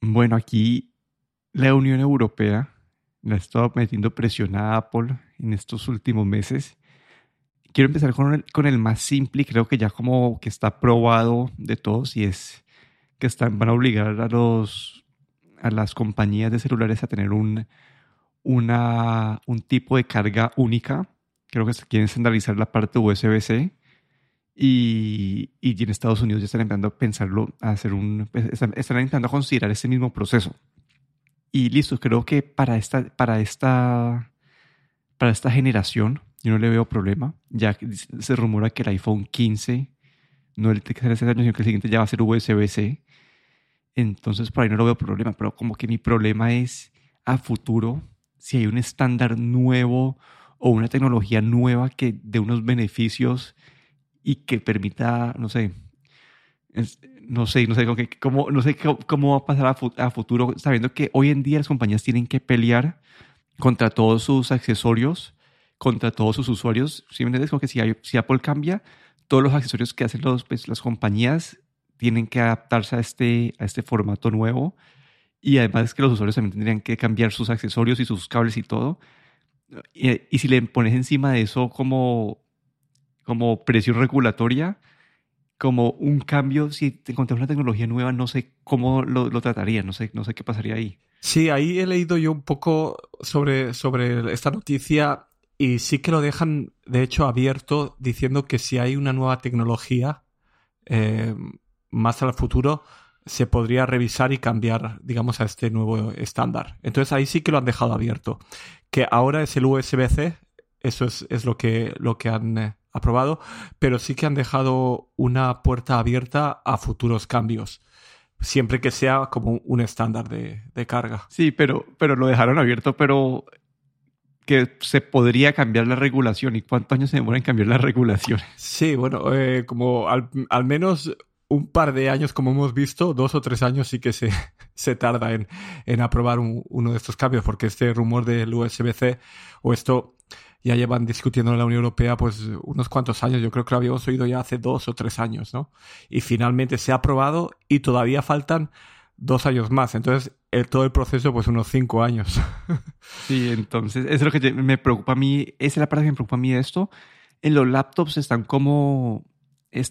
Bueno, aquí la Unión Europea la ha estado metiendo presión a Apple en estos últimos meses. Quiero empezar con el, más simple y creo que ya como que está probado de todos y es que están, van a obligar a, los, a las compañías de celulares a tener un, un tipo de carga única. Creo que quieren estandarizar la parte USB-C y, y, en Estados Unidos ya están empezando a pensarlo, a hacer un, están, están intentando considerar ese mismo proceso. Y listo, creo que para esta, para esta, para esta generación yo no le veo problema. Ya se rumora que el iPhone 15, no el que sale este año, sino que el siguiente ya va a ser USB-C. Entonces por ahí no lo veo problema, pero como que mi problema es a futuro, si hay un estándar nuevo o una tecnología nueva que dé unos beneficios y que permita, no sé, no sé, no sé, cómo, no sé cómo, va a pasar a, futuro, sabiendo que hoy en día las compañías tienen que pelear contra todos sus accesorios, contra todos sus usuarios. ¿Sí me entiendes? Como que si, si Apple cambia, todos los accesorios que hacen los, pues, las compañías tienen que adaptarse a este, a este formato nuevo. Y además es que los usuarios también tendrían que cambiar sus accesorios y sus cables y todo. Y, y si le pones encima de eso como como presión regulatoria, como un cambio, si te una tecnología nueva, no sé cómo lo, trataría, no sé, no sé qué pasaría ahí. Sí, ahí he leído yo un poco sobre, sobre esta noticia y sí que lo dejan, de hecho, abierto, diciendo que si hay una nueva tecnología eh, más al futuro, se podría revisar y cambiar, digamos, a este nuevo estándar. Entonces ahí sí que lo han dejado abierto. Que ahora es el USB-C, eso es, es, lo, que, lo que han eh, aprobado, pero sí que han dejado una puerta abierta a futuros cambios, siempre que sea como un estándar de, carga. Sí, pero, pero lo dejaron abierto, pero que se podría cambiar la regulación. ¿Y cuántos años se demora en cambiar la regulación? Sí, bueno, eh, como al, menos un par de años, como hemos visto, dos o tres años sí que se, se tarda en, en aprobar uno de estos cambios, porque este rumor del USB-C o esto ya llevan discutiendo en la Unión Europea pues unos cuantos años. Yo creo que lo habíamos oído ya hace dos o tres años, ¿no? Y finalmente se ha aprobado y todavía faltan dos años más. Entonces, todo el proceso, pues unos cinco años. Sí, entonces, eso es lo que me preocupa a mí. Esa es la parte que me preocupa a mí de esto. En los laptops están como...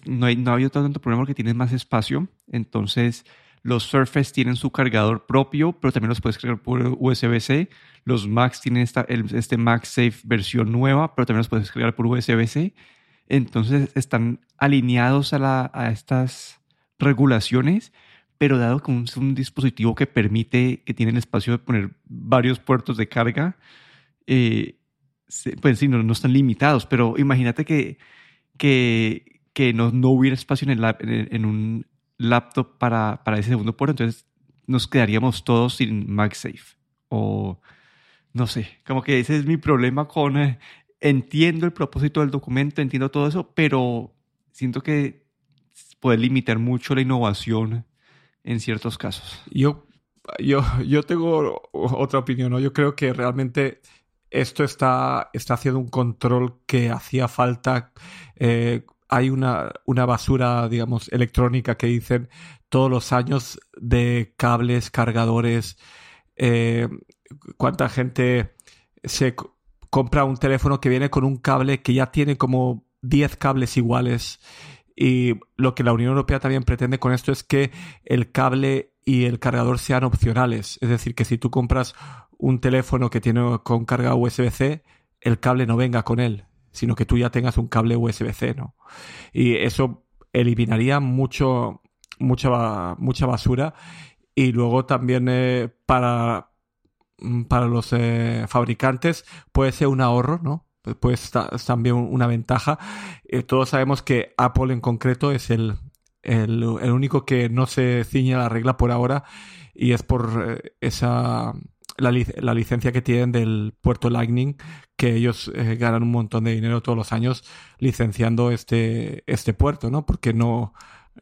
no, hay, no ha habido tanto problema porque tienen más espacio. Entonces, los Surface tienen su cargador propio, pero también los puedes cargar por USB-C. Los Macs tienen esta, este MagSafe versión nueva, pero también los puedes cargar por USB-C. Entonces están alineados a, la, a estas regulaciones, pero dado que es un dispositivo que permite, que tiene el espacio de poner varios puertos de carga, eh, pues sí, no, no, están limitados, pero imagínate que, que, que no, no, hubiera espacio en, el, en, un laptop para, para ese segundo puerto, entonces nos quedaríamos todos sin MagSafe. O no sé, como que ese es mi problema con... Eh, entiendo el propósito del documento, entiendo todo eso, pero siento que puede limitar mucho la innovación en ciertos casos. Yo, yo, yo tengo otra opinión, ¿no? Yo creo que realmente esto está, está haciendo un control que hacía falta. Eh, hay una, una basura, digamos, electrónica que dicen todos los años de cables, cargadores. Eh, ¿Cuánta gente se compra un teléfono que viene con un cable que ya tiene como 10 cables iguales? Y lo que la Unión Europea también pretende con esto es que el cable y el cargador sean opcionales. Es decir, que si tú compras un teléfono que tiene con carga USB-C, el cable no venga con él, sino que tú ya tengas un cable USB-C, ¿no? Y eso eliminaría mucho, mucha, mucha basura y luego también eh, para, mm, para los eh, fabricantes puede ser un ahorro, ¿no? Puede estar también una ventaja. Eh, todos sabemos que Apple en concreto es el, el, el, único que no se ciñe a la regla por ahora y es por esa la, la, licencia que tienen del puerto Lightning, que ellos eh, ganan un montón de dinero todos los años licenciando este, este puerto, ¿no? Porque no,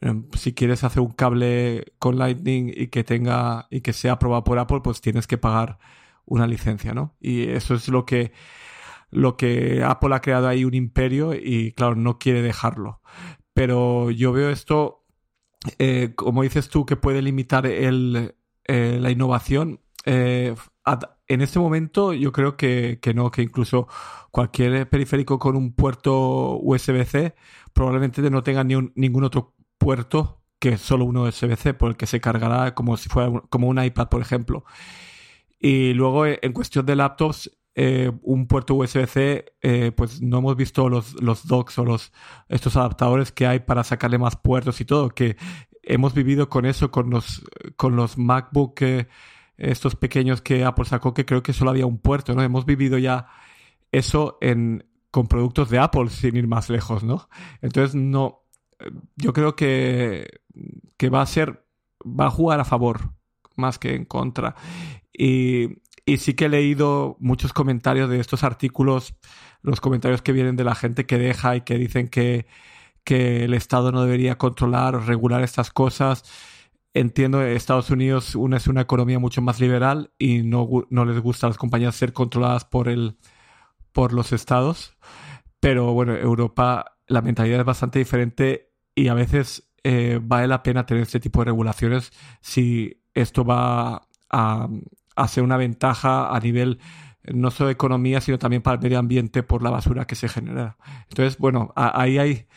em, si quieres hacer un cable con Lightning y que tenga y que sea aprobado por Apple, pues tienes que pagar una licencia, ¿no? Y eso es lo que lo que Apple ha creado ahí un imperio y claro, no quiere dejarlo. Pero yo veo esto, eh, como dices tú, que puede limitar el, eh, la innovación, eh, en este momento yo creo que, que, no, que incluso cualquier periférico con un puerto USB-C probablemente no tenga ni ningún otro puerto que solo un USB-C por el que se cargará como si fuera como un iPad, por ejemplo. Y luego en cuestión de laptops, eh, un puerto USB-C, eh, pues no hemos visto los, los docks o los, estos adaptadores que hay para sacarle más puertos y todo, que hemos vivido con eso, con los, con los MacBook, eh, estos pequeños que Apple sacó, que creo que solo había un puerto, ¿no? Hemos vivido ya eso en, con productos de Apple sin ir más lejos, ¿no? Entonces, no, yo creo que, que va a ser, va a jugar a favor más que en contra. Y, y sí que he leído muchos comentarios de estos artículos, los comentarios que vienen de la gente que deja y que dicen que, que el Estado no debería controlar o regular estas cosas. Entiendo Estados Unidos una es una economía mucho más liberal y no, no les gusta a las compañías ser controladas por, el, por los estados. Pero bueno, Europa la mentalidad es bastante diferente y a veces eh, vale la pena tener este tipo de regulaciones si esto va a, hace una ventaja a nivel no solo de economía, sino también para el medio ambiente por la basura que se genera. Entonces, bueno, ahí hay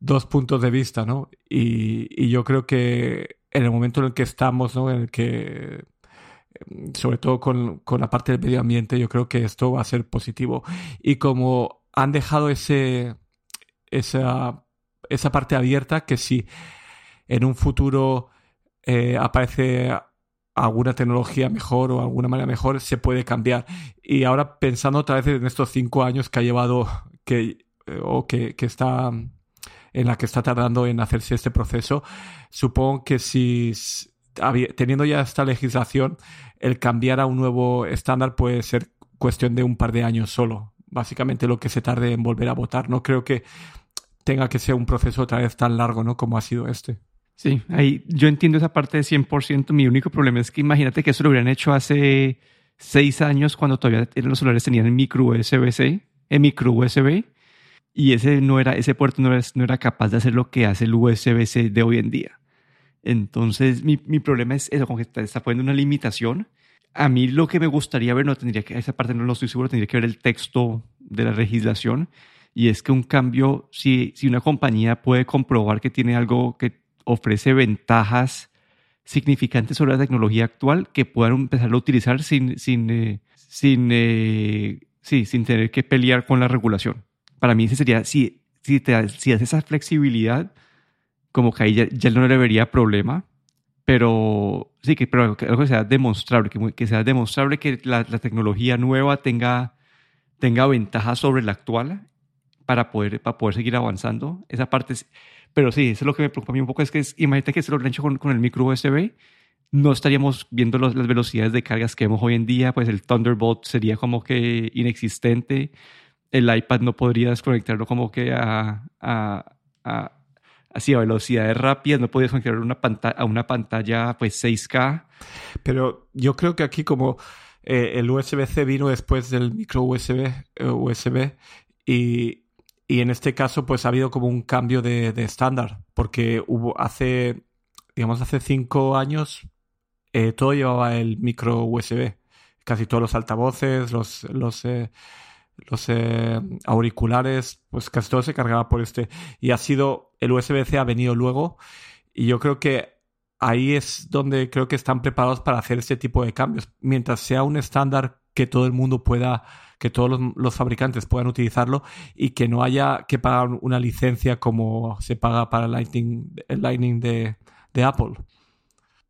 dos puntos de vista, ¿no? Y, yo creo que en el momento en el que estamos, ¿no? En el que, sobre todo con, con, la parte del medio ambiente, yo creo que esto va a ser positivo. Y como han dejado ese, esa, esa parte abierta, que si en un futuro eh, aparece alguna tecnología mejor o alguna manera mejor se puede cambiar. Y ahora pensando otra vez en estos cinco años que ha llevado que, eh, o que, que está en la que está tardando en hacerse este proceso, supongo que si teniendo ya esta legislación, el cambiar a un nuevo estándar puede ser cuestión de un par de años solo. Básicamente lo que se tarde en volver a votar. No creo que tenga que ser un proceso otra vez tan largo, ¿no? Como ha sido este. Sí, ahí yo entiendo esa parte de 100%. Mi único problema es que imagínate que eso lo hubieran hecho hace seis años cuando todavía los celulares tenían micro USB-C, el micro USB, y ese no era, ese puerto no era, no era capaz de hacer lo que hace el USB-C de hoy en día. Entonces, mi, mi problema es eso, como que está, está poniendo una limitación. A mí lo que me gustaría ver, no tendría que, esa parte no lo estoy seguro, tendría que ver el texto de la legislación. Y es que un cambio, si, si una compañía puede comprobar que tiene algo que ofrece ventajas significantes sobre la tecnología actual que puedan empezar a utilizar sin, sin, eh, sin, eh, sí, sin tener que pelear con la regulación. Para mí ese sería, si, si, te, si haces esa flexibilidad, como que ahí ya, no le vería problema, pero sí, que, pero que, que sea demostrable, que, que sea demostrable que la, la, tecnología nueva tenga, tenga ventajas sobre la actual para poder, para poder seguir avanzando. Esa parte es, pero sí, eso es lo que me preocupa a mí un poco, es que es, imagínate que se lo han hecho con, con, el micro USB, no estaríamos viendo los, las velocidades de cargas que vemos hoy en día, pues el Thunderbolt sería como que inexistente, el iPad no podría desconectarlo como que a, a, a así a velocidades rápidas, no podrías conectarlo una a una pantalla pues 6K. Pero yo creo que aquí como eh, el USB-C vino después del micro USB, eh, USB y, y en este caso, pues ha habido como un cambio de, estándar, porque hubo hace, digamos, hace cinco años, eh, todo llevaba el micro USB. Casi todos los altavoces, los, los, los eh, auriculares, pues casi todo se cargaba por este. Y ha sido, el USB-C ha venido luego, y yo creo que ahí es donde creo que están preparados para hacer este tipo de cambios. Mientras sea un estándar que todo el mundo pueda que todos los, fabricantes puedan utilizarlo y que no haya que pagar una licencia como se paga para el Lightning, el Lightning de, Apple.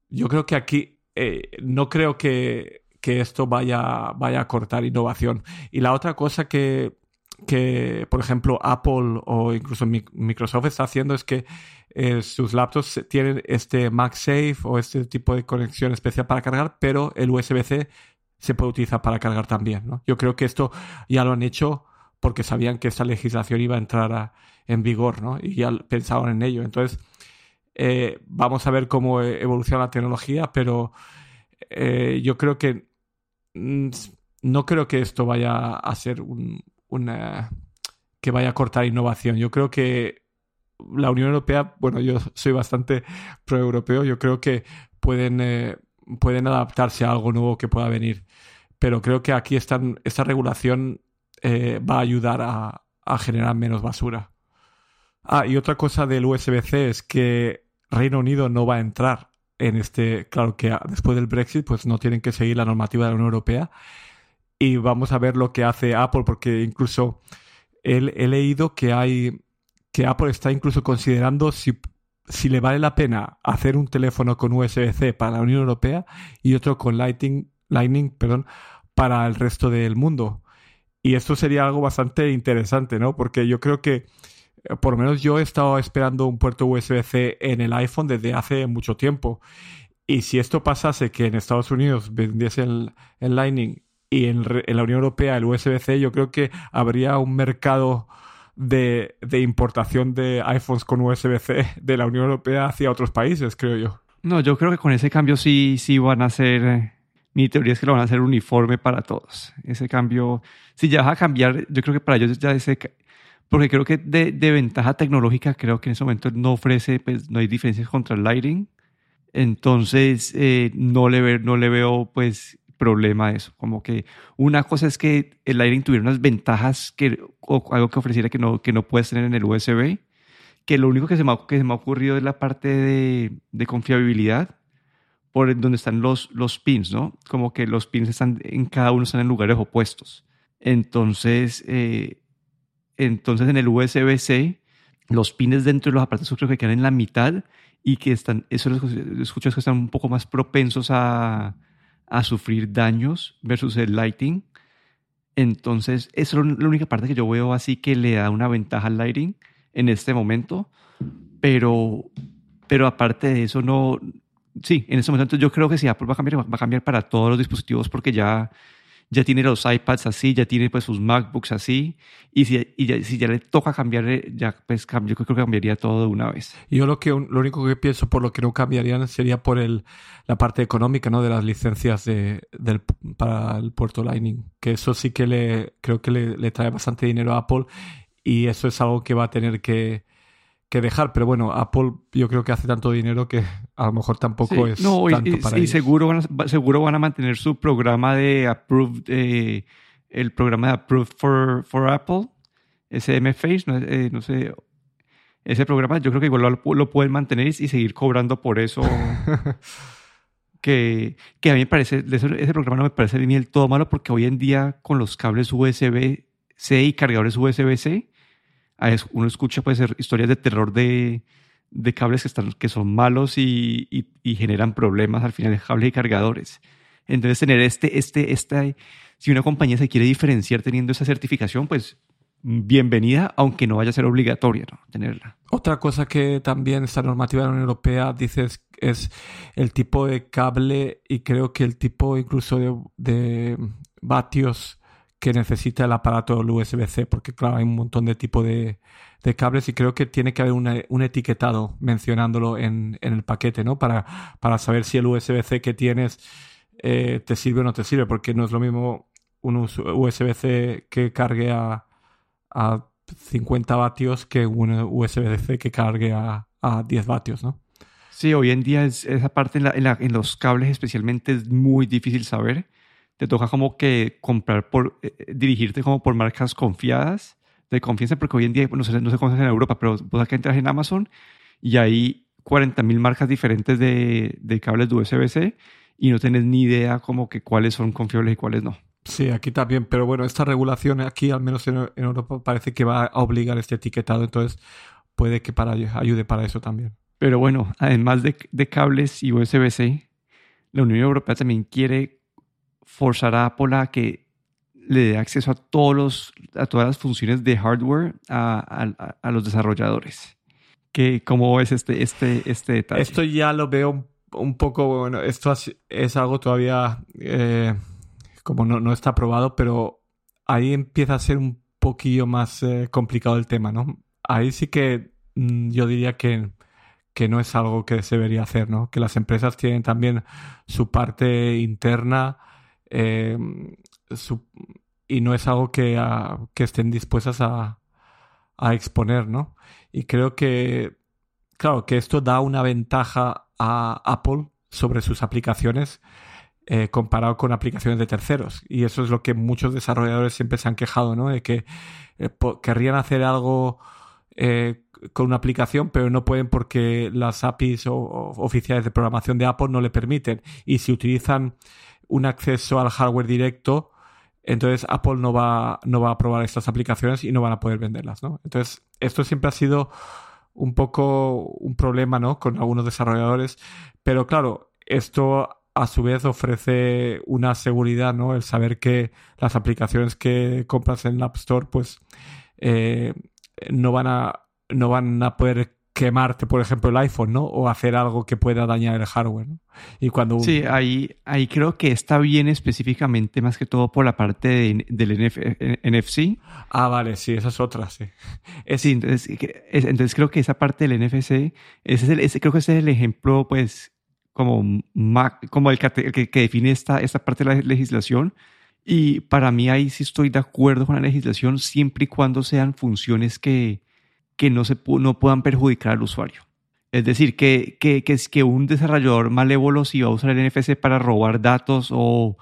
Yo creo que aquí eh, no creo que, esto vaya, vaya a cortar innovación. Y la otra cosa que, que, por ejemplo, Apple o incluso Microsoft está haciendo es que eh, sus laptops tienen este MagSafe o este tipo de conexión especial para cargar, pero el USB-C se puede utilizar para cargar también. ¿no? Yo creo que esto ya lo han hecho porque sabían que esta legislación iba a entrar en vigor ¿no? y ya pensaban en ello. Entonces, eh, vamos a ver cómo e-, evoluciona la tecnología, pero eh, yo creo que no creo que esto vaya a ser un, una que vaya a cortar innovación. Yo creo que la Unión Europea, bueno, yo soy bastante pro-europeo, yo creo que pueden eh, pueden adaptarse a algo nuevo que pueda venir. Pero creo que aquí esta regulación eh, va a ayudar a, a generar menos basura. Ah, y otra cosa del USB-C es que Reino Unido no va a entrar en este, claro que después del Brexit pues no tienen que seguir la normativa de la Unión Europea y vamos a ver lo que hace Apple porque incluso he, leído que hay que Apple está incluso considerando si, si le vale la pena hacer un teléfono con USB-C para la Unión Europea y otro con Lightning, Lightning perdón, para el resto del mundo. Y esto sería algo bastante interesante, ¿no? Porque yo creo que por lo menos yo he estado esperando un puerto USB-C en el iPhone desde hace mucho tiempo. Y si esto pasase que en Estados Unidos vendiese el, Lightning y en, la Unión Europea el USB-C, yo creo que habría un mercado de, importación de iPhones con USB-C de la Unión Europea hacia otros países, creo yo. No, yo creo que con ese cambio sí, sí van a ser. Eh, mi teoría es que lo van a hacer uniforme para todos. Ese cambio, si ya vas a cambiar, yo creo que para ellos ya ese porque creo que de, de, ventaja tecnológica, creo que en ese momento no ofrece, pues no hay diferencias contra el Lighting. Entonces, eh, no, le ve, no le veo, pues, problema a eso. Como que una cosa es que el Lighting tuviera unas ventajas que, o algo que ofreciera que no, que no puedes tener en el USB, que lo único que se me ha, que se me ha ocurrido es la parte de, de confiabilidad, por donde están los, los pins, ¿no? Como que los pins están en cada uno están en lugares opuestos. Entonces, eh, entonces en el USB-C, los pines dentro de los aparatos creo que quedan en la mitad y que están, eso los escucho que están un poco más propensos a, a sufrir daños versus el lighting. Entonces, esa es la única parte que yo veo así que le da una ventaja al lighting en este momento. Pero, pero aparte de eso, no. Sí, en este momento yo creo que si Apple va a cambiar, va a cambiar para todos los dispositivos porque ya ya tiene los iPads así, ya tiene pues sus MacBooks así, y si, y ya, si ya le toca cambiar, ya pues yo creo que cambiaría todo de una vez. Yo lo que lo único que pienso por lo que no cambiarían sería por el, la parte económica, ¿no? De las licencias de, del, para el puerto Lightning, que eso sí que le creo que le, le trae bastante dinero a Apple y eso es algo que va a tener que que dejar, pero bueno, Apple yo creo que hace tanto dinero que a lo mejor tampoco es no, tanto y, para y seguro van a, seguro van a mantener su programa de approved, eh, el programa de approved for, for Apple, ese MFACE, no, eh, no sé, ese programa yo creo que igual lo, pueden mantener y, seguir cobrando por eso. que, que, a mí me parece, ese, programa no me parece ni el todo malo porque hoy en día con los cables USB-C y cargadores USB-C, uno escucha pues historias de terror de, de cables que, están, que son malos y, generan problemas al final de cables y cargadores. Entonces tener este, este, esta, si una compañía se quiere diferenciar teniendo esa certificación, pues bienvenida, aunque no vaya a ser obligatoria tenerla. Otra cosa que también esta normativa de la Unión Europea dice es, el tipo de cable y creo que el tipo incluso de, de vatios que necesita el aparato USB-C, porque claro, hay un montón de tipo de, cables y creo que tiene que haber un etiquetado mencionándolo en, el paquete, ¿no? Para, para saber si el USB-C que tienes eh, te sirve o no te sirve, porque no es lo mismo un USB-C que cargue a, a 50 vatios que un USB-C que cargue a, a 10 vatios, ¿no? Sí, hoy en día es, esa parte en los cables especialmente es muy difícil saber te toca como que comprar por, eh, eh, dirigirte como por marcas confiadas, de confianza, porque hoy en día, no sé, no sé cómo es en Europa, pero vos acá entras en Amazon y hay 40.000 marcas diferentes de, de cables de USB-C y no tienes ni idea como que cuáles son confiables y cuáles no. Sí, aquí también, pero bueno, esta regulación aquí, al menos en, Europa, parece que va a obligar este etiquetado, entonces puede que para, ayude para eso también. Pero bueno, además de, de cables y USB-C, la Unión Europea también quiere forzar a Apple a que le dé acceso a, todos los, a todas las funciones de hardware a, a, los desarrolladores. ¿Qué, ¿Cómo es este, este, este detalle? Esto ya lo veo un, poco, bueno, esto es, algo todavía eh, como no, no, está aprobado, pero ahí empieza a ser un poquillo más eh, complicado el tema, ¿no? Ahí sí que mm, yo diría que, que no es algo que se debería hacer, ¿no? Que las empresas tienen también su parte interna eh, y no es algo que, que estén dispuestas a, a, exponer, ¿no? Y creo que, claro, que esto da una ventaja a Apple sobre sus aplicaciones eh, comparado con aplicaciones de terceros. Y eso es lo que muchos desarrolladores siempre se han quejado, ¿no? De que eh, querrían hacer algo eh, con una aplicación, pero no pueden porque las APIs o, oficiales de programación de Apple no le permiten. Y si utilizan un acceso al hardware directo, entonces Apple no va, no va a aprobar estas aplicaciones y no van a poder venderlas, ¿no? Entonces, esto siempre ha sido un poco un problema, ¿no? Con algunos desarrolladores. Pero claro, esto a su vez ofrece una seguridad, ¿no? El saber que las aplicaciones que compras en la App Store, pues eh, no van a no van a poder quemarte, por ejemplo, el iPhone, ¿no? O hacer algo que pueda dañar el hardware, ¿no? Y cuando... Sí, ahí, ahí creo que está bien específicamente, más que todo por la parte del NFC. Ah, vale, sí, esa es otra, sí. sí, entonces, entonces creo que esa parte del NFC, ese es el, creo que ese es el ejemplo, pues, como, como el, que, que, define esta, esta parte de la legislación. Y para mí ahí sí estoy de acuerdo con la legislación siempre y cuando sean funciones que, que no, se, no puedan perjudicar al usuario. Es decir, que, que, que, un desarrollador malévolo si va a usar el NFC para robar datos o,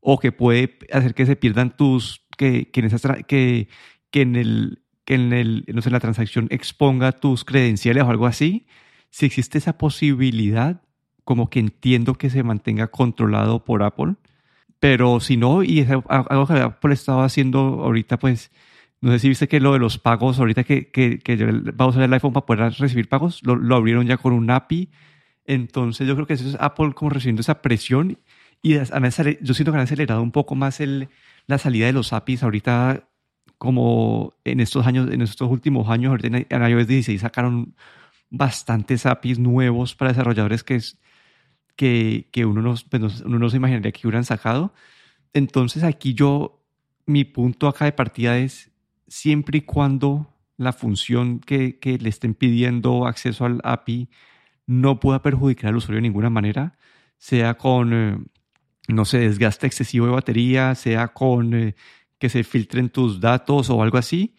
o que puede hacer que se pierdan tus, que, que, en, esa, que, que en el, que en el, no sé, la transacción exponga tus credenciales o algo así, si existe esa posibilidad, como que entiendo que se mantenga controlado por Apple, pero si no, y es algo que Apple estaba haciendo ahorita, pues, no sé si viste que lo de los pagos, ahorita que, que, que va a usar el iPhone para poder recibir pagos, lo, lo, abrieron ya con un API. Entonces yo creo que eso es Apple como recibiendo esa presión y yo siento que han acelerado un poco más el, la salida de los APIs. Ahorita como en estos años, en estos últimos años, ahorita en iOS 16 sacaron bastantes APIs nuevos para desarrolladores que es, que, que uno, no, pues uno no se imaginaría que hubieran sacado. Entonces aquí yo, mi punto acá de partida es, siempre y cuando la función que, que le estén pidiendo acceso al API no pueda perjudicar al usuario de ninguna manera, sea con, eh, no sé, desgaste excesivo de batería, sea con eh, que se filtren tus datos o algo así,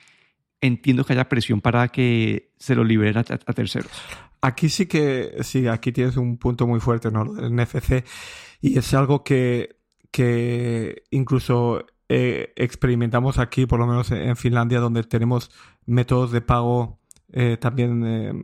entiendo que haya presión para que se lo liberen a, terceros. Aquí sí que, sí, aquí tienes un punto muy fuerte, ¿no? El NFC. Y es algo que, que incluso eh, experimentamos aquí, por lo menos en Finlandia, donde tenemos métodos de pago eh, también eh,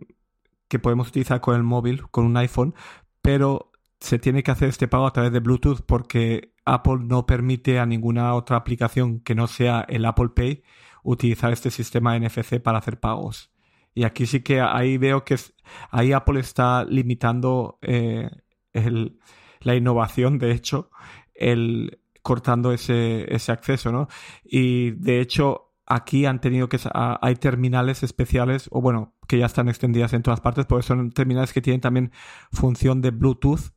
que podemos utilizar con el móvil, con un iPhone, pero se tiene que hacer este pago a través de Bluetooth porque Apple no permite a ninguna otra aplicación que no sea el Apple Pay utilizar este sistema NFC para hacer pagos. Y aquí sí que ahí veo que ahí Apple está limitando el, la innovación, de hecho, el cortando ese, ese acceso, ¿no? Y de hecho, aquí han tenido que hay terminales especiales o bueno que ya están extendidas en todas partes porque son terminales que tienen también función de Bluetooth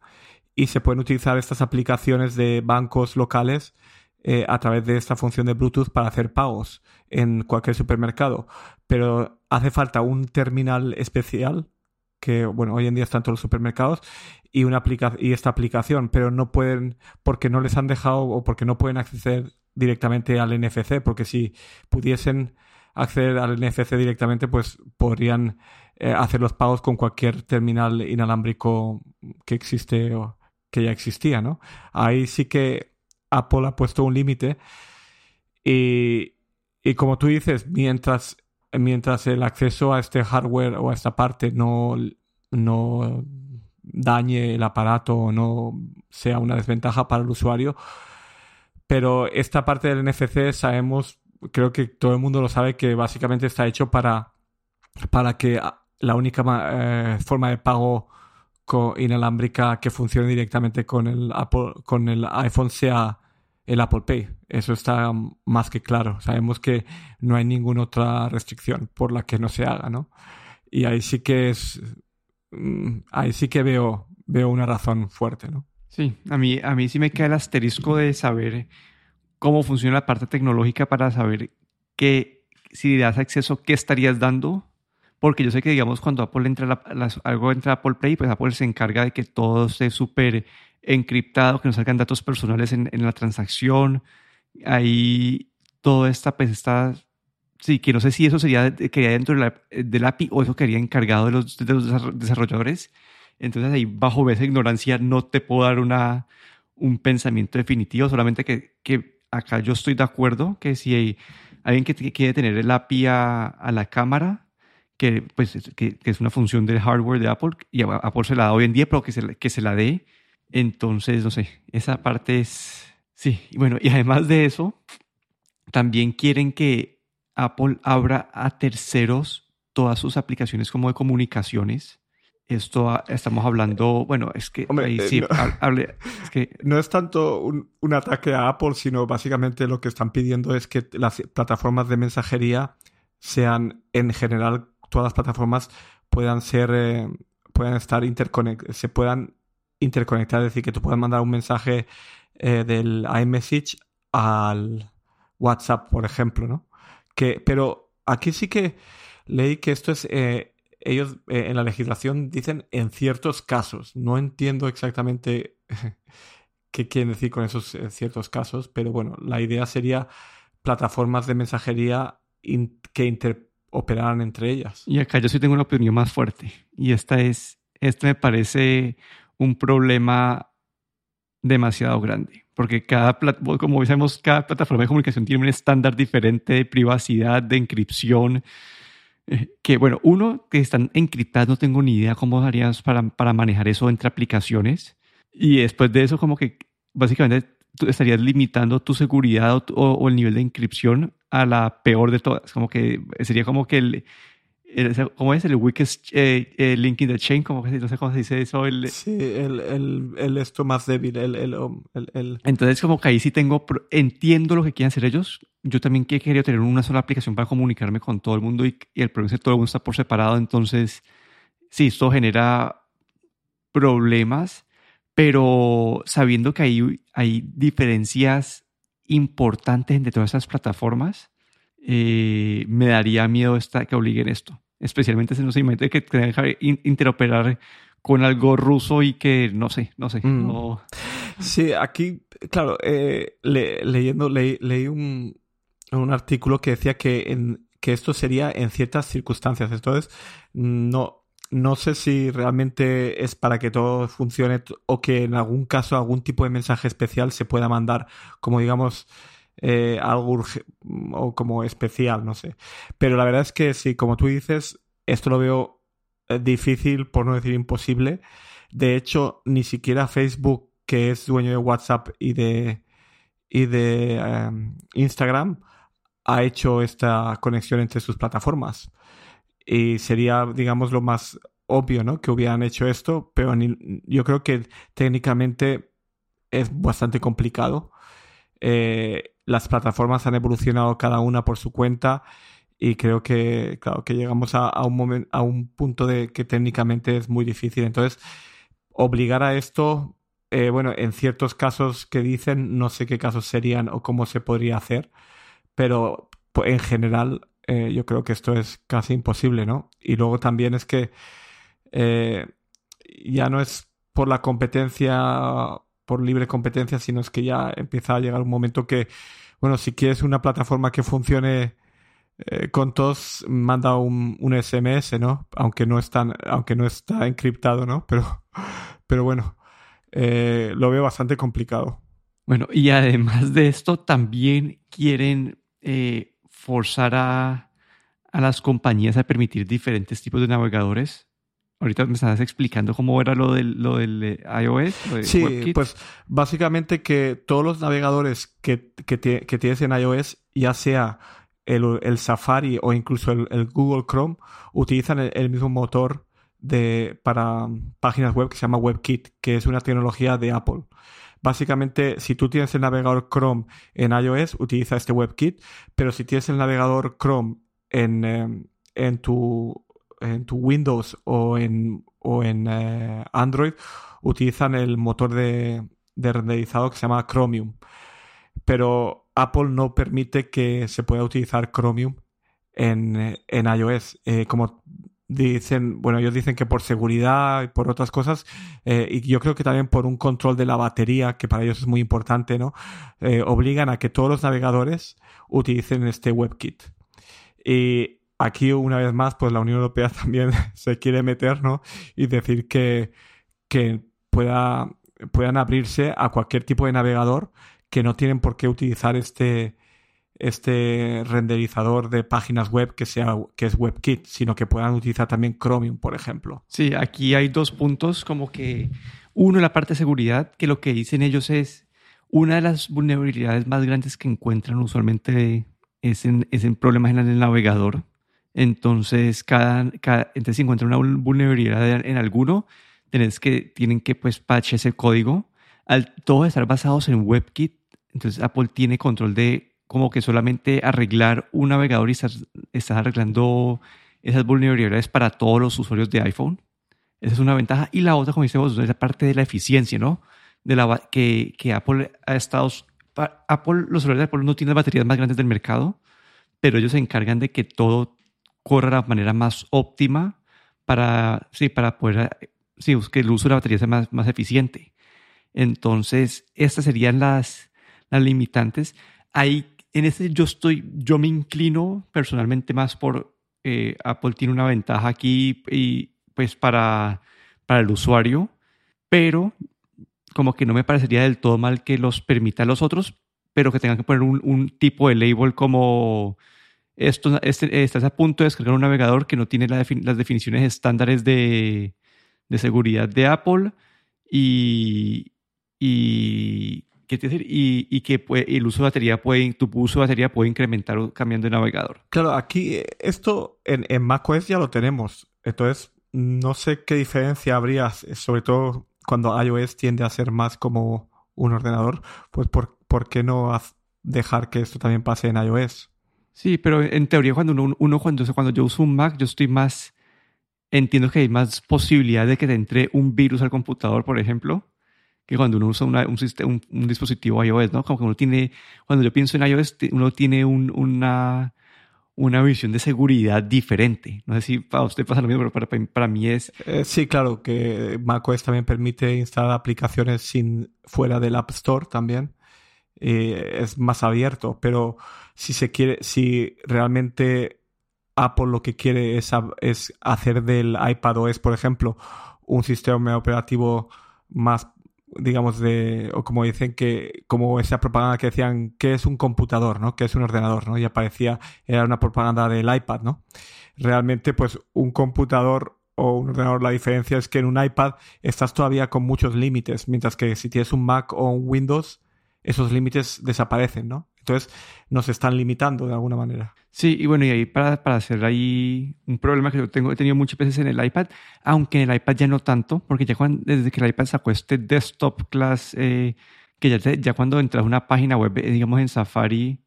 y se pueden utilizar estas aplicaciones de bancos locales eh, a través de esta función de Bluetooth para hacer pagos en cualquier supermercado pero hace falta un terminal especial que, bueno, hoy en día están todos los supermercados y, una aplica y esta aplicación, pero no pueden, porque no les han dejado o porque no pueden acceder directamente al NFC, porque si pudiesen acceder al NFC directamente, pues podrían eh, hacer los pagos con cualquier terminal inalámbrico que existe o que ya existía, ¿no? Ahí sí que Apple ha puesto un límite y, y como tú dices, mientras mientras el acceso a este hardware o a esta parte no, no dañe el aparato o no sea una desventaja para el usuario. Pero esta parte del NFC sabemos, creo que todo el mundo lo sabe, que básicamente está hecho para, para que la única eh, forma de pago inalámbrica que funcione directamente con el, Apple, con el iPhone sea el Apple Pay. Eso está más que claro. Sabemos que no hay ninguna otra restricción por la que no se haga, ¿no? Y ahí sí que es. Mm, ahí sí que veo, veo una razón fuerte, ¿no? Sí, a mí, a mí sí me queda el asterisco de saber cómo funciona la parte tecnológica para saber que si le das acceso, ¿qué estarías dando? Porque yo sé que, digamos, cuando Apple entra algo entra Apple Play, pues Apple se encarga de que todo esté súper encriptado, que no salgan datos personales en, la transacción. Ahí todo esta, pues está, sí, que no sé si eso sería quería dentro de la, del API o eso quería encargado de los, de los desarrolladores. Entonces ahí bajo esa ignorancia no te puedo dar una, un pensamiento definitivo, solamente que, que acá yo estoy de acuerdo que si hay alguien que quiere tener el API a, la cámara, que, pues, que, es una función del hardware de Apple, y Apple se la da hoy en día, pero que se, que se la dé. Entonces, no sé, esa parte es... Sí, y bueno, y además de eso, también quieren que Apple abra a terceros todas sus aplicaciones como de comunicaciones. Esto estamos hablando, bueno, es que eh, sí, no, es que no es tanto un, un, ataque a Apple, sino básicamente lo que están pidiendo es que las plataformas de mensajería sean, en general, todas las plataformas puedan ser, eh, puedan estar interconectadas, se puedan interconectar, es decir, que tú puedas mandar un mensaje eh, del iMessage al WhatsApp, por ejemplo, ¿no? Que, pero aquí sí que leí que esto es ellos eh, en la legislación dicen en ciertos casos. No entiendo exactamente qué quieren decir con esos ciertos casos, pero bueno, la idea sería plataformas de mensajería que interoperaran entre ellas. Y acá yo sí tengo una opinión más fuerte. Y esta es, esto me parece un problema demasiado grande. Porque cada, como sabemos, cada plataforma de comunicación tiene un estándar diferente de privacidad, de encripción, que bueno, uno, que están encriptadas, no tengo ni idea cómo harías para, para manejar eso entre aplicaciones. Y después de eso, como que básicamente tú estarías limitando tu seguridad o, el nivel de inscripción a la peor de todas. Como que sería como que el, ¿cómo es? El weakest eh, eh, link in the chain, como que no sé cómo se dice eso. El, sí, el, el, el esto más débil, el, el, Entonces como que ahí sí tengo, entiendo lo que quieren hacer ellos. Yo también quería tener una sola aplicación para comunicarme con todo el mundo y, el problema es que todo el mundo está por separado. Entonces, sí, esto genera problemas, pero sabiendo que hay, hay diferencias importantes entre todas esas plataformas, eh, me daría miedo esta, que obliguen esto. Especialmente si no se imagina que que interoperar con algo ruso y que no sé, no sé. Mm. Sí, aquí, claro, eh, leyendo, leí un, un, artículo que decía que, en, que esto sería en ciertas circunstancias. Entonces, no, no sé si realmente es para que todo funcione o que en algún caso algún tipo de mensaje especial se pueda mandar, como digamos, eh, algo o como especial, no sé. Pero la verdad es que sí, como tú dices, esto lo veo eh, difícil, por no decir imposible. De hecho, ni siquiera Facebook, que es dueño de WhatsApp y de, y de em, Instagram, ha hecho esta conexión entre sus plataformas. Y sería, digamos, lo más obvio, ¿no? Que hubieran hecho esto, pero yo creo que técnicamente es bastante complicado. Eh, las plataformas han evolucionado cada una por su cuenta y creo que, claro, que llegamos a, un a un punto de que técnicamente es muy difícil. Entonces, obligar a esto, eh, bueno, en ciertos casos que dicen, no sé qué casos serían o cómo se podría hacer, pero en general eh, yo creo que esto es casi imposible, ¿no? Y luego también es que eh, ya no es por la competencia por libre competencia, sino es que ya empieza a llegar un momento que, bueno, si quieres una plataforma que funcione eh, con todos, manda un, SMS, ¿no? Aunque no, están, aunque no está encriptado, ¿no? Pero, pero bueno, eh, lo veo bastante complicado. Bueno, y además de esto, también quieren eh, forzar a, a las compañías a permitir diferentes tipos de navegadores Ahorita me estabas explicando cómo era lo del, lo del eh, iOS. sí, pues básicamente que todos los navegadores que, que, tienes en iOS, ya sea el, Safari o incluso el, Google Chrome, utilizan el, mismo motor de, para páginas web que se llama WebKit, que es una tecnología de Apple. Básicamente, si tú tienes el navegador Chrome en iOS, utiliza este WebKit, pero si tienes el navegador Chrome en, em, en tu en tu Windows o en, o en eh, Android utilizan el motor de, renderizado que se llama Chromium. Pero Apple no permite que se pueda utilizar Chromium en, en iOS. Eh, como dicen, bueno, ellos dicen que por seguridad y por otras cosas, eh, y yo creo que también por un control de la batería, que para ellos es muy importante, ¿no? obligan a que todos los navegadores utilicen este WebKit. Y aquí una vez más, pues la Unión Europea también se quiere meter, ¿no? Y decir que, que pueda, puedan abrirse a cualquier tipo de navegador que no tienen por qué utilizar este, este renderizador de páginas web que sea que es WebKit, sino que puedan utilizar también Chromium, por ejemplo. Sí, aquí hay dos puntos, como que uno, la parte de seguridad, que lo que dicen ellos es una de las vulnerabilidades más grandes que encuentran usualmente es en, es en problemas en el navegador. Entonces, cada, cada, entonces si encuentran una vulnerabilidad en alguno, tenés que, tienen que pues patch ese código. Al todo estar basados en WebKit, entonces Apple tiene control de como que solamente arreglar un navegador y estás, arreglando esas vulnerabilidades para todos los usuarios de iPhone. Esa es una ventaja. Y la otra, como dice vos, es la parte de la eficiencia, ¿no? De la, que, que Apple ha estado... Apple, los celulares de Apple no tienen las baterías más grandes del mercado, pero ellos se encargan de que todo corra de la manera más óptima para, sí, para poder sí, que el uso de la batería sea más, más eficiente. Entonces, estas serían las, las limitantes. Ahí en este yo estoy, yo me inclino personalmente más por eh, Apple tiene una ventaja aquí y pues para, para el usuario, pero como que no me parecería del todo mal que los permita a los otros, pero que tengan que poner un, tipo de label como esto, este, estás a punto de descargar un navegador que no tiene las definiciones estándares de, de seguridad de Apple y, y ¿Qué decir? Y, y que el uso de batería puede, tu uso de batería puede incrementar cambiando de navegador. Claro, aquí eh, esto en, en macOS ya lo tenemos. Entonces, no sé qué diferencia habría, sobre todo cuando iOS tiende a ser más como un ordenador, pues ¿por, por qué no dejar que esto también pase en iOS? Sí, pero en teoría cuando uno, uno cuando, cuando yo uso un Mac, yo estoy más, entiendo que hay más posibilidad de que te entre un virus al computador, por ejemplo, que cuando uno usa un, sistema, un, dispositivo iOS, ¿no? Como que uno tiene, cuando yo pienso en iOS, uno tiene una, una visión de seguridad diferente. No sé si para usted pasa lo mismo, pero para, para mí es... Eh, sí, claro, que macOS también permite instalar aplicaciones sin, fuera del App Store también. Eh, es más abierto, pero si se quiere, si realmente Apple lo que quiere es, hacer del iPadOS, por ejemplo, un sistema operativo más digamos, de, o como dicen que, como esa propaganda que decían, que es un computador, ¿no? Que es un ordenador, ¿no? Y aparecía, era una propaganda del iPad, ¿no? Realmente, pues, un computador o un ordenador, la diferencia es que en un iPad estás todavía con muchos límites, mientras que si tienes un Mac o un Windows, esos límites desaparecen, ¿no? Entonces nos están limitando de alguna manera. Sí, y bueno, y ahí para, para hacer ahí un problema que yo tengo, he tenido muchas veces en el iPad, aunque en el iPad ya no tanto, porque ya cuando, desde que el iPad sacó este desktop class, eh, que ya, ya cuando entras a una página web, eh, digamos en Safari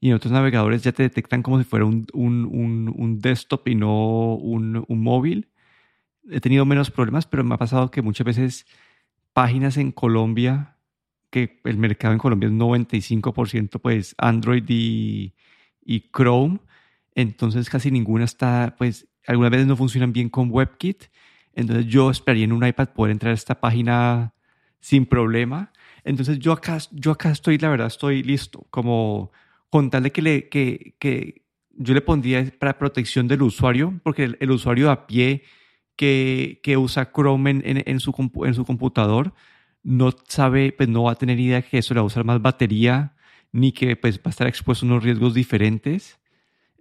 y en otros navegadores, ya te detectan como si fuera un, un, un, un desktop y no un móvil. He tenido menos problemas, pero me ha pasado que muchas veces páginas en Colombia que el mercado en Colombia es 95% pues Android y, y, Chrome, entonces casi ninguna está, pues algunas veces no funcionan bien con WebKit, entonces yo esperaría en un iPad poder entrar a esta página sin problema. Entonces yo acá, yo acá estoy, la verdad, estoy listo, como contarle que, le, que, que yo le pondría para protección del usuario, porque el, usuario a pie que, que usa Chrome en, en, en, su, en su computador, no sabe, pues no va a tener idea que eso le va a usar más batería, ni que pues va a estar expuesto a unos riesgos diferentes.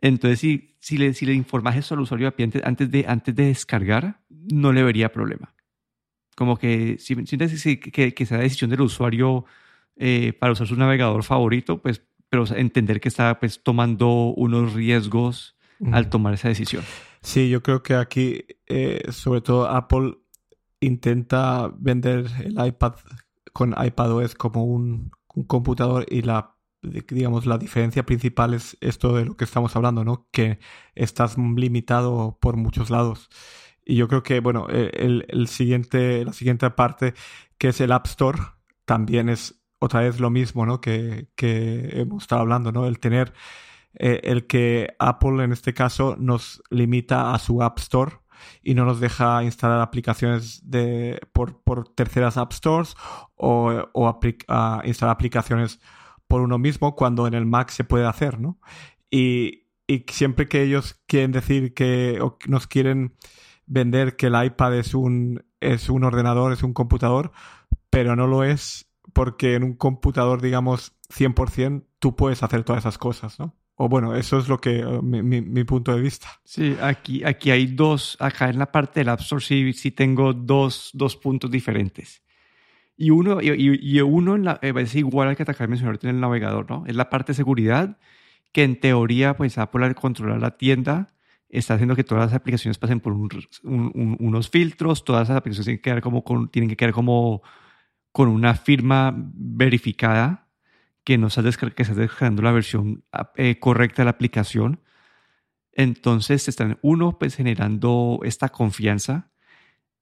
Entonces, si, si, le, si le informas eso al usuario antes, de, antes de descargar, no le vería problema. Como que si sientes que, que, sea decisión del usuario eh, para usar su navegador favorito, pues, pero entender que está pues tomando unos riesgos al tomar esa decisión. Sí, yo creo que aquí, eh, sobre todo Apple intenta vender el iPad con iPadOS como un, computador y la digamos la diferencia principal es esto de lo que estamos hablando, ¿no? Que estás limitado por muchos lados. Y yo creo que, bueno, el, el siguiente, la siguiente parte, que es el App Store, también es otra vez lo mismo, ¿no? Que, que hemos estado hablando, ¿no? El tener, eh, el que Apple en este caso nos limita a su App Store y no nos deja instalar aplicaciones de, por, por terceras App Stores o, o instalar aplicaciones por uno mismo cuando en el Mac se puede hacer, ¿no? Y y siempre que ellos quieren decir que o nos quieren vender que el iPad es un, es un ordenador, es un computador, pero no lo es porque en un computador, digamos, 100%, tú puedes hacer todas esas cosas, ¿no? O bueno, eso es lo que eh, mi, punto de vista. Sí, aquí, aquí hay dos, acá en la parte del App Store sí, sí tengo dos, dos puntos diferentes. Y uno, y, y uno en la, eh, es igual al que te acabé de mencionar en el navegador, ¿no? Es la parte de seguridad, que en teoría, pues Apple al controlar la tienda, está haciendo que todas las aplicaciones pasen por unos filtros, todas las aplicaciones tienen que quedar como con, tienen que quedar como con una firma verificada que no estás que estás descargando la versión eh, correcta de la aplicación. Entonces están, uno, pues generando esta confianza.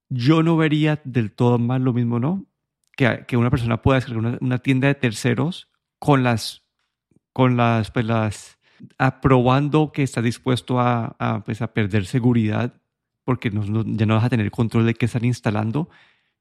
Yo no vería del todo mal lo mismo, ¿no? Que, que una persona pueda descargar una, tienda de terceros con las, con las, pues las, aprobando que está dispuesto a, a, pues a perder seguridad porque ya no vas a tener control de qué están instalando.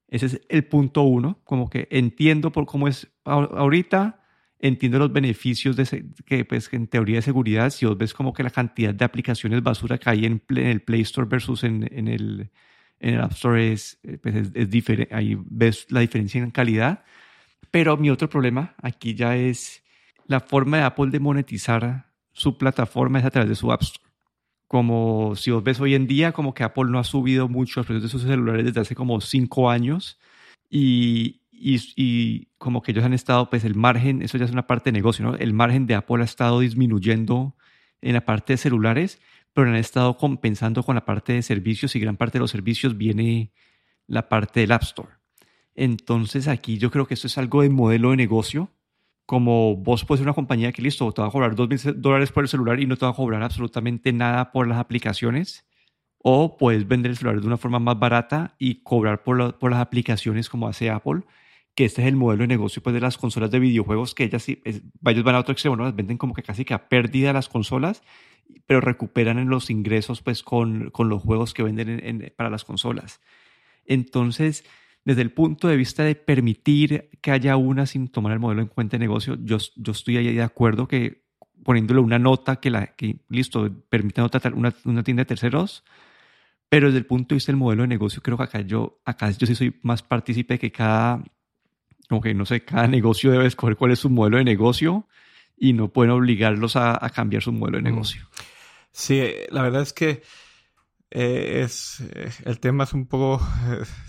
Ese es el punto uno, como que entiendo por cómo es ahorita, entiendo los beneficios de que pues en teoría de seguridad, si vos ves como que la cantidad de aplicaciones basura que hay en, el Play Store versus en, en, el, en el App Store es, eh, pues es, es diferente, ahí ves la diferencia en calidad. Pero mi otro problema aquí ya es la forma de Apple de monetizar su plataforma es a través de su App Store. Como si vos ves hoy en día, como que Apple no ha subido mucho los precios de sus celulares desde hace como cinco años y, y, como que ellos han estado, pues el margen, eso ya es una parte de negocio, ¿no? El margen de Apple ha estado disminuyendo en la parte de celulares, pero han estado compensando con la parte de servicios y gran parte de los servicios viene la parte del App Store. Entonces aquí yo creo que esto es algo de modelo de negocio como vos puedes ser una compañía que listo, te va a cobrar dos mil dólares por el celular y no te va a cobrar absolutamente nada por las aplicaciones. O puedes vender el celular de una forma más barata y cobrar por, por las aplicaciones como hace Apple, que este es el modelo de negocio pues, de las consolas de videojuegos, que ellas, ellos van a otro extremo, ¿no? Las venden como que casi que a pérdida las consolas, pero recuperan en los ingresos pues con, con los juegos que venden para las consolas. Entonces, desde el punto de vista de permitir que haya una sin tomar el modelo en cuenta de negocio, yo, yo estoy ahí de acuerdo que poniéndole una nota que, la, que listo, permita tratar una, una tienda de terceros, pero desde el punto de vista del modelo de negocio, creo que acá yo, acá yo sí soy más partícipe que cada, como que no sé, cada negocio debe escoger cuál es su modelo de negocio y no pueden obligarlos a, a cambiar su modelo de mm. negocio. Sí, la verdad es que eh, es, eh, el tema es un poco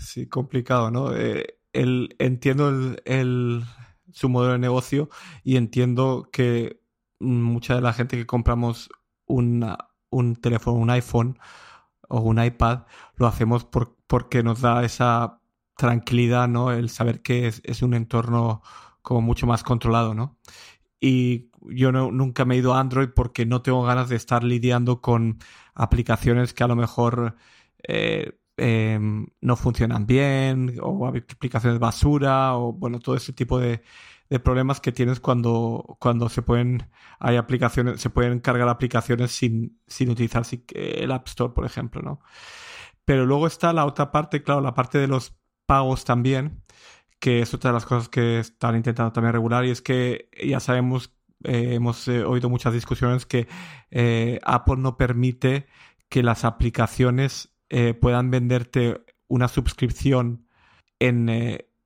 sí, complicado, ¿no? Eh, el, entiendo el, su modelo de negocio y entiendo que mucha de la gente que compramos una, un teléfono, un iPhone o un iPad, lo hacemos por, porque nos da esa tranquilidad, ¿no? El saber que es, un entorno como mucho más controlado, ¿no? Y yo nunca me he ido a Android porque no tengo ganas de estar lidiando con aplicaciones que a lo mejor eh, em, no funcionan bien o aplicaciones basura o bueno, todo ese tipo de, problemas que tienes cuando, cuando se pueden, hay aplicaciones, se pueden cargar aplicaciones sin, sin utilizar el App Store, por ejemplo, ¿no? Pero luego está la otra parte, claro, la parte de los pagos también, que es otra de las cosas que están intentando también regular y es que ya sabemos eh, hemos eh, oído muchas discusiones que eh, Apple no permite que las aplicaciones puedan venderte una suscripción en,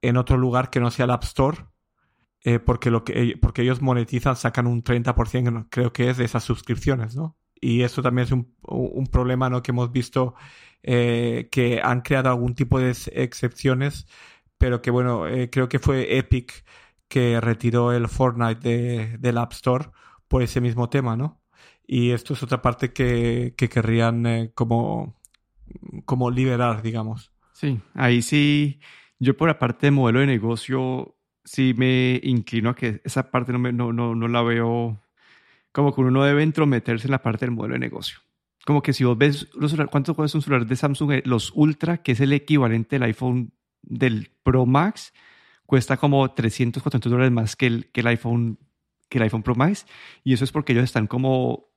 en, otro lugar que no sea el App Store. porque, lo que, porque ellos monetizan, sacan un 30%, creo que es, de esas suscripciones, ¿no? Y eso también es un, un problema, ¿no? Que hemos visto que han creado algún tipo de excepciones, pero que, bueno, creo que fue Epic que retiró el Fortnite de, del App Store por ese mismo tema, ¿no? Y esto es otra parte que, que querrían eh, como, como liberar, digamos. Sí, ahí sí, yo por la parte de modelo de negocio, sí me inclino a que esa parte no, me, no, no, no la veo como que uno no debe entrometerse en la parte del modelo de negocio. Como que si vos ves, ¿cuánto cuesta un celular de Samsung? Eh, los Ultra, que es el equivalente del iPhone del Pro Max, cuesta como 300, 400 dólares más que el, que el iPhone que el iPhone Pro Max y eso es porque ellos están como,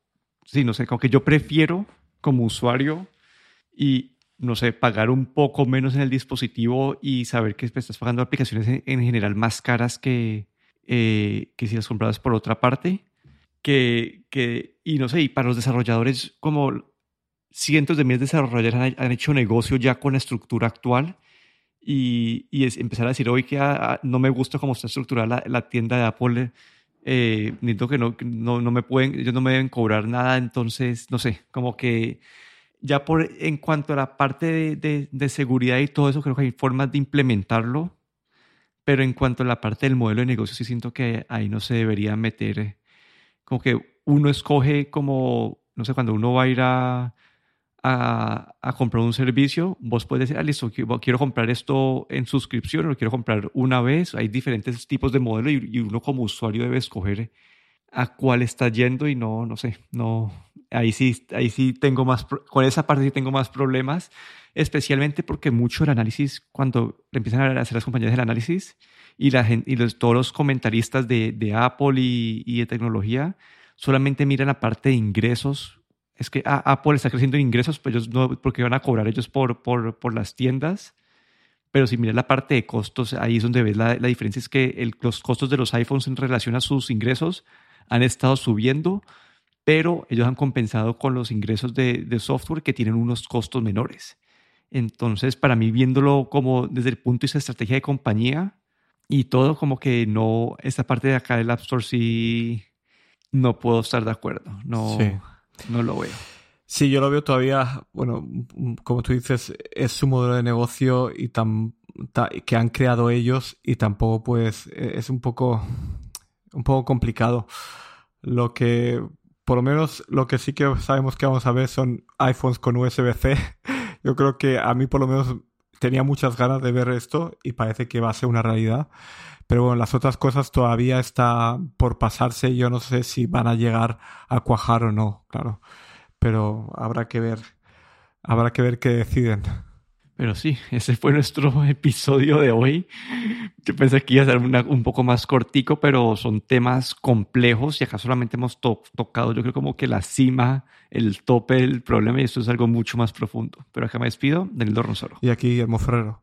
sí, no sé, como que yo prefiero como usuario y no sé, pagar un poco menos en el dispositivo y saber que estás pagando aplicaciones en, general más caras que, eh, que si las compradas por otra parte. Que, que, y no sé, y para los desarrolladores, como cientos de miles de desarrolladores han, hecho negocio ya con la estructura actual y, y es empezar a decir hoy que ah, ah, no me gusta cómo está estructurada la, la tienda de Apple, eh, que no, no, no, me pueden, ellos no me deben cobrar nada, entonces, no sé, como que ya por, en cuanto a la parte de, de, seguridad y todo eso, creo que hay formas de implementarlo, pero en cuanto a la parte del modelo de negocio, sí siento que ahí no se debería meter, como que uno escoge como, no sé, cuando uno va a ir a, a, a, comprar un servicio, vos puedes decir, ah, listo, quiero comprar esto en suscripción o lo quiero comprar una vez. Hay diferentes tipos de modelo y, uno como usuario debe escoger a cuál está yendo y no, no sé, no, ahí sí, ahí sí tengo más, con esa parte sí tengo más problemas, especialmente porque mucho el análisis, cuando empiezan a hacer las compañías del análisis y, la y los, todos los comentaristas de, de Apple y, y de tecnología, solamente miran la parte de ingresos es que Apple está creciendo en ingresos, pues ellos no, porque van a cobrar ellos por, por, por las tiendas. Pero si miras la parte de costos, ahí es donde ves la, la diferencia, es que el, los costos de los iPhones en relación a sus ingresos han estado subiendo, pero ellos han compensado con los ingresos de, de software que tienen unos costos menores. Entonces, para mí, viéndolo como desde el punto de vista de estrategia de compañía y todo, como que no, esta parte de acá del App Store sí no puedo estar de acuerdo. No, sí. No lo veo. Sí, yo lo veo todavía, bueno, como tú dices, es su modelo de negocio y tan, que han creado ellos y tampoco pues e, es un poco un poco complicado. Lo que por lo menos lo que sí que sabemos que vamos a ver son iPhones con USB-C. Yo creo que a mí por lo menos tenía muchas ganas de ver esto y parece que va a ser una realidad. Pero bueno, las otras cosas todavía está por pasarse. Yo no sé si van a llegar a cuajar o no, claro. Pero habrá que ver. Habrá que ver qué deciden. Pero sí, ese fue nuestro episodio de hoy. Yo pensé que iba a ser un poco más cortico, pero son temas complejos y acá solamente hemos tocado, yo creo como que la cima, el tope del problema y esto es algo mucho más profundo. Pero acá me despido, Danilo Ronsoro. Y aquí Guillermo Ferrero.